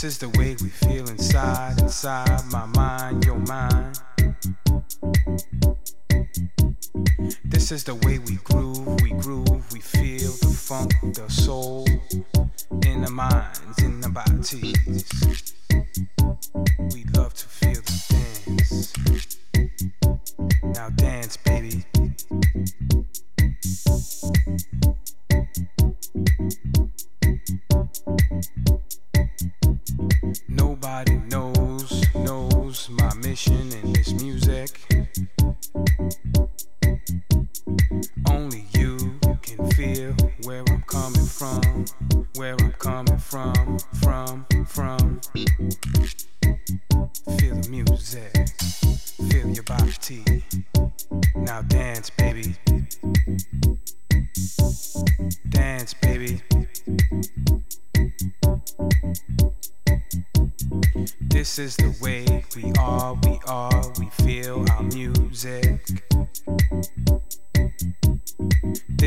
This is the way we feel inside, inside my mind, your mind. This is the way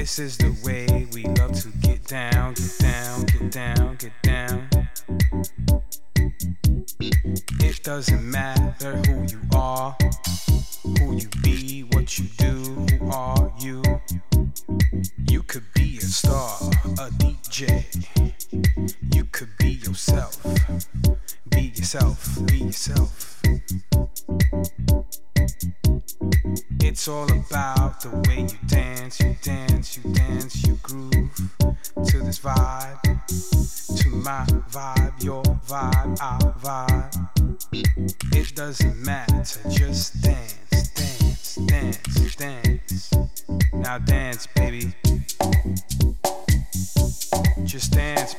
This is the way we love to get down, get down, get down, get down. It doesn't matter who you are, who you be, what you do, who are you. You could be a star, a DJ. You could be yourself. Be yourself, be yourself. It's all about the way you dance, you dance, vibe, to my vibe, your vibe, our vibe. It doesn't matter, just dance, dance, dance, dance. Now dance, baby. Just dance,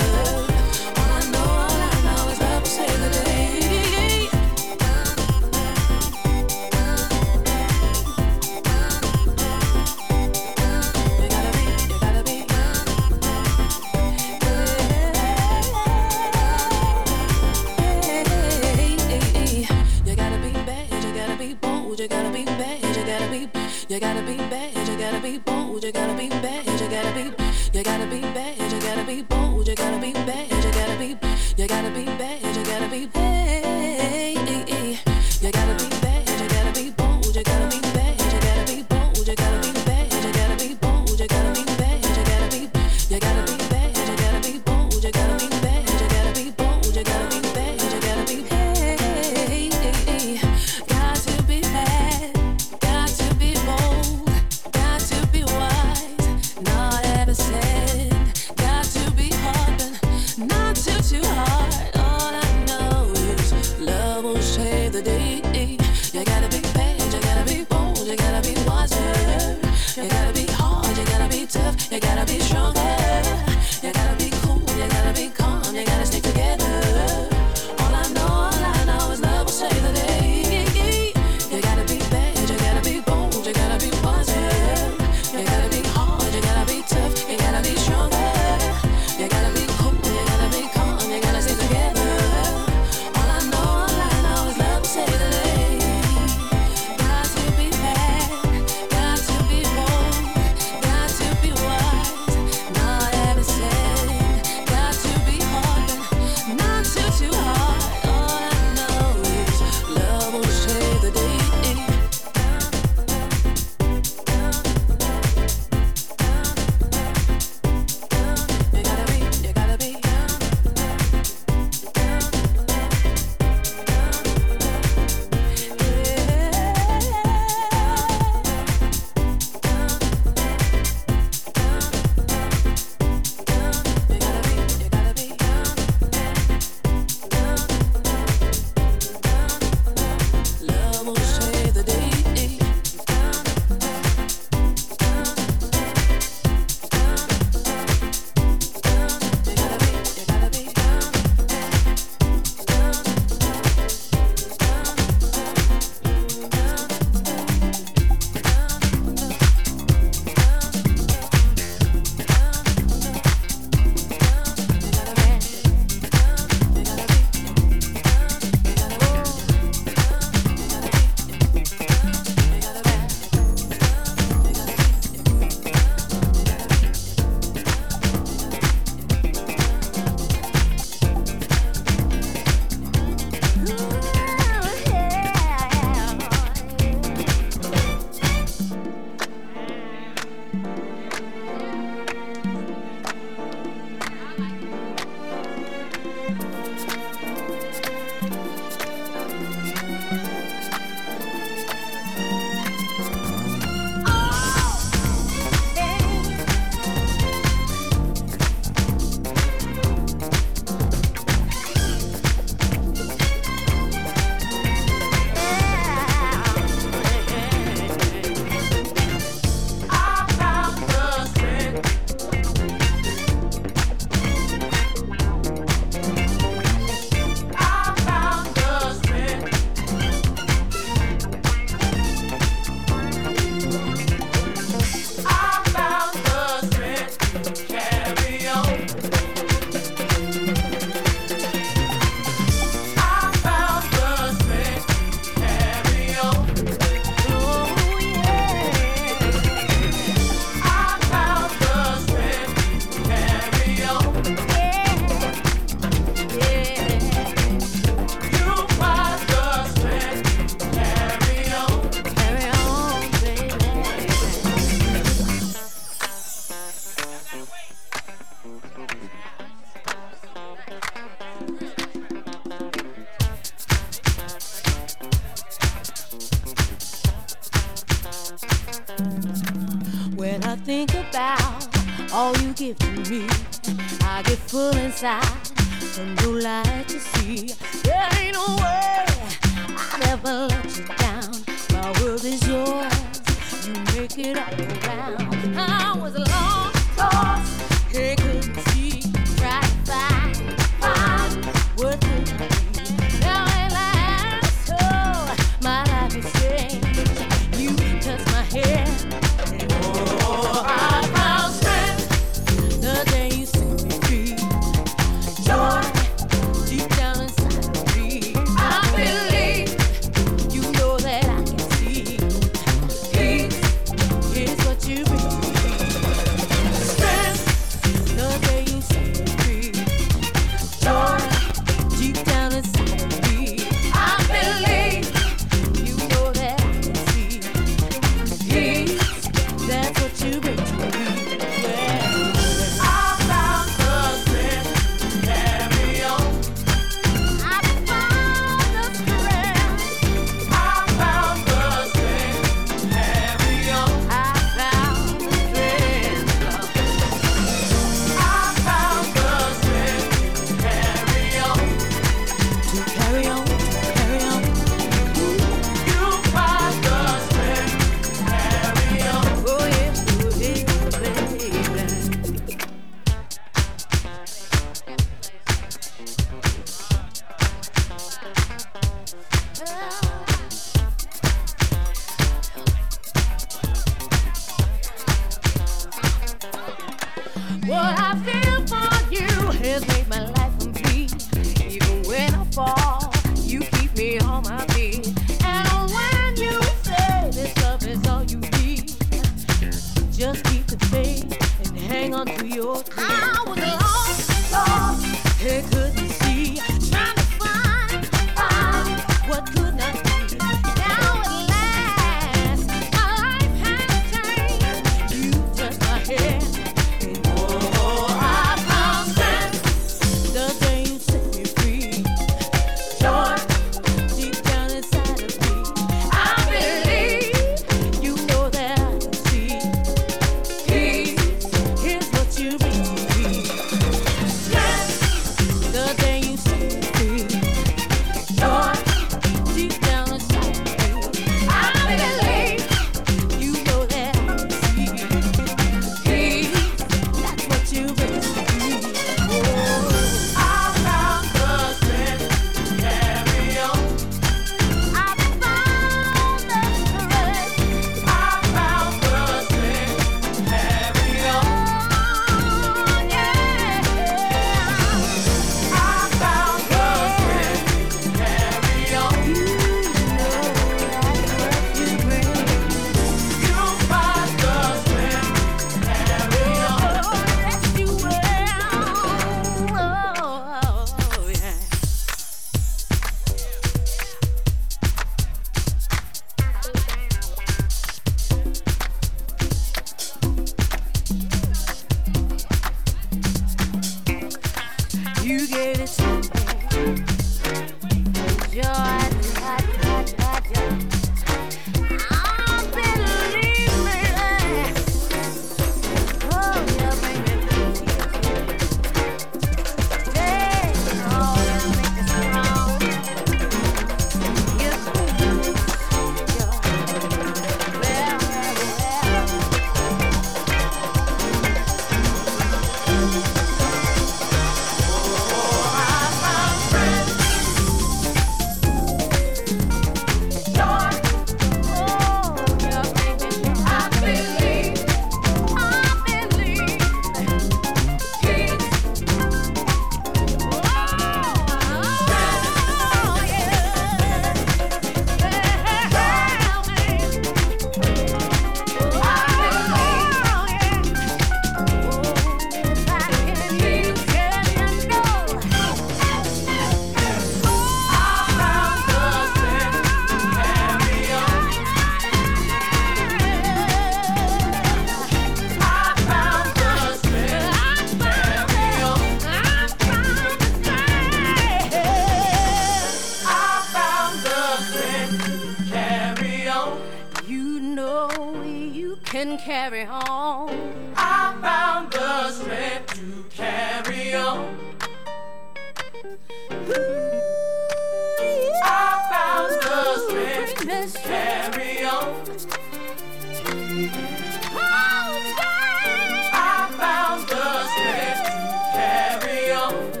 carry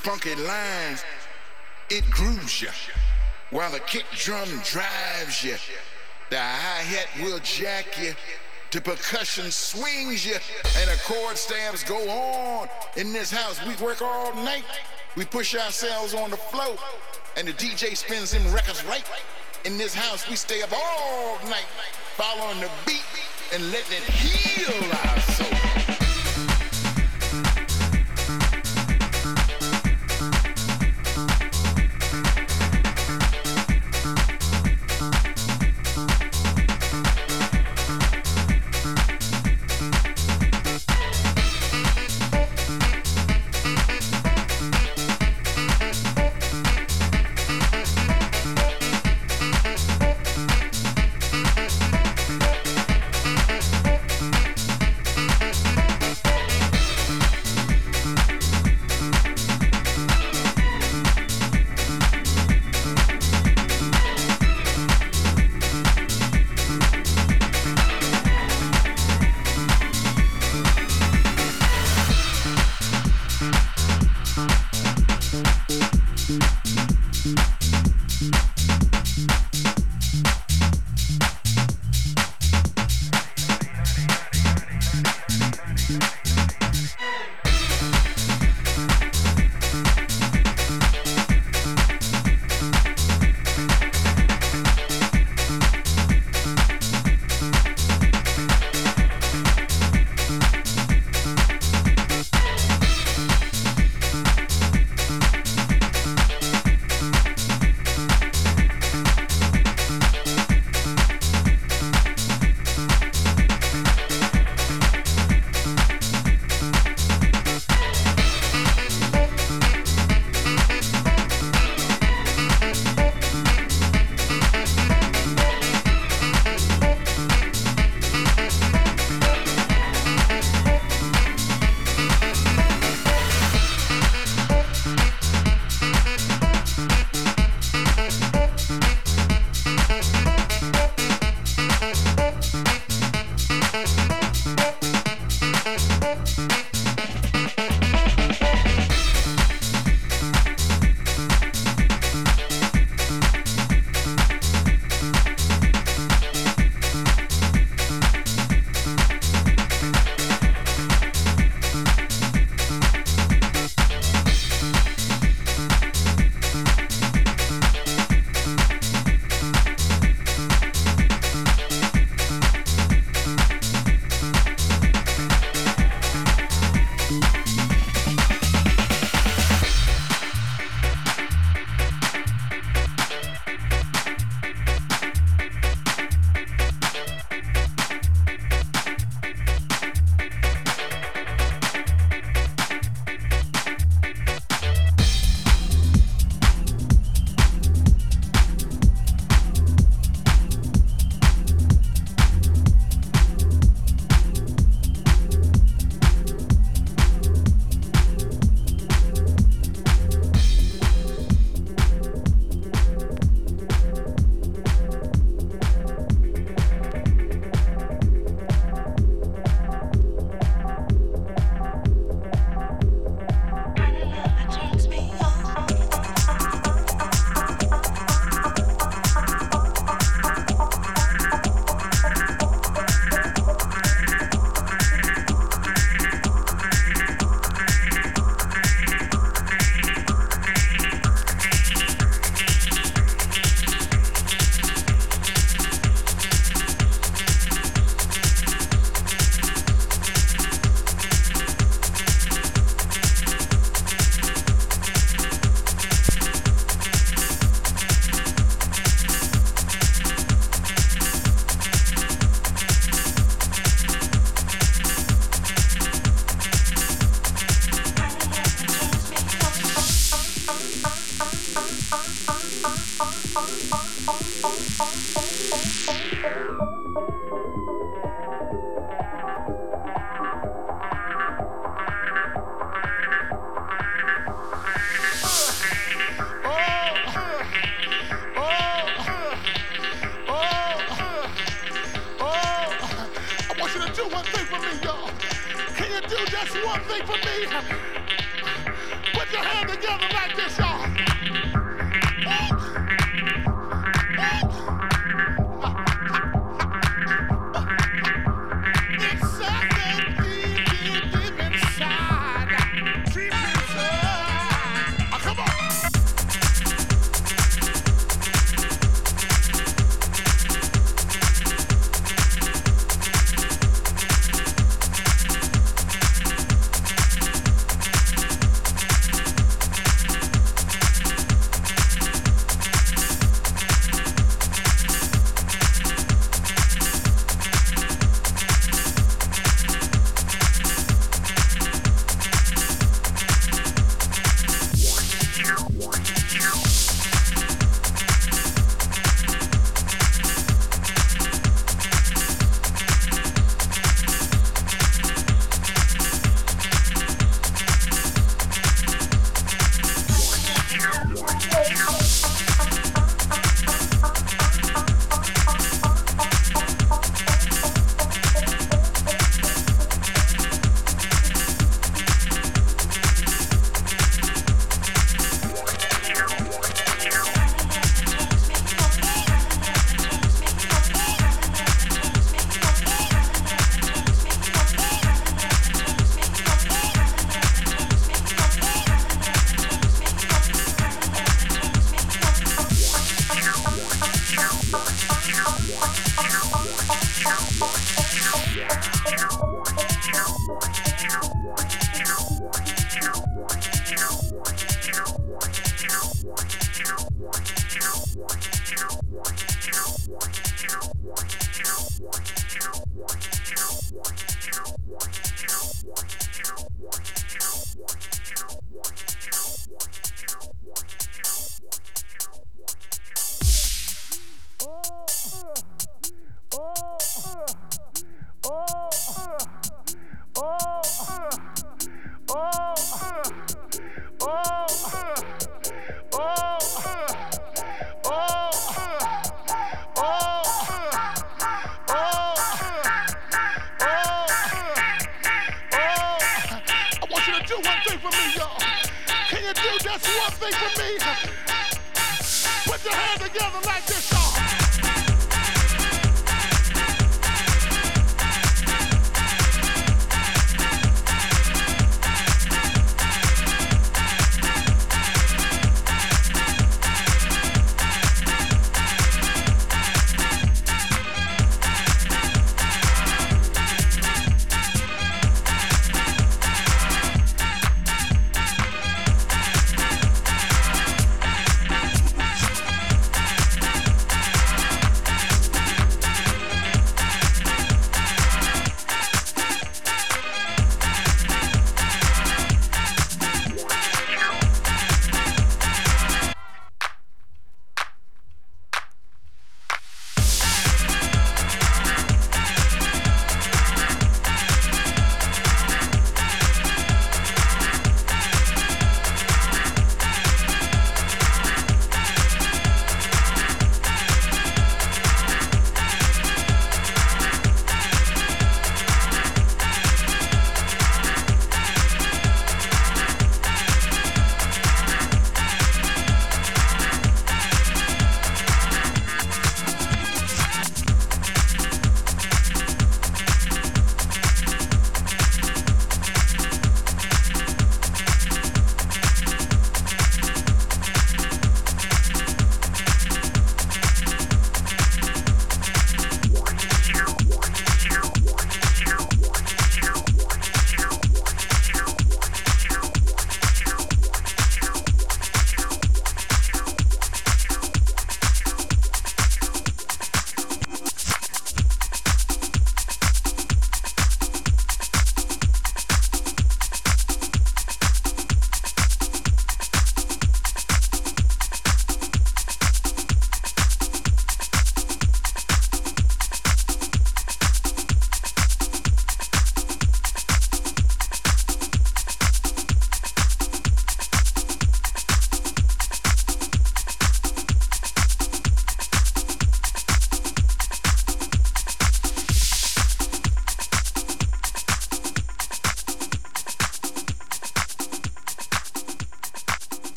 funky lines, it grooves you. While the kick drum drives you, the hi-hat will jack you, the percussion swings you, and the chord stabs go on. In this house, we work all night. We push ourselves on the floor, and the DJ spins them records right. In this house, we stay up all night, following the beat and letting it heal our soul.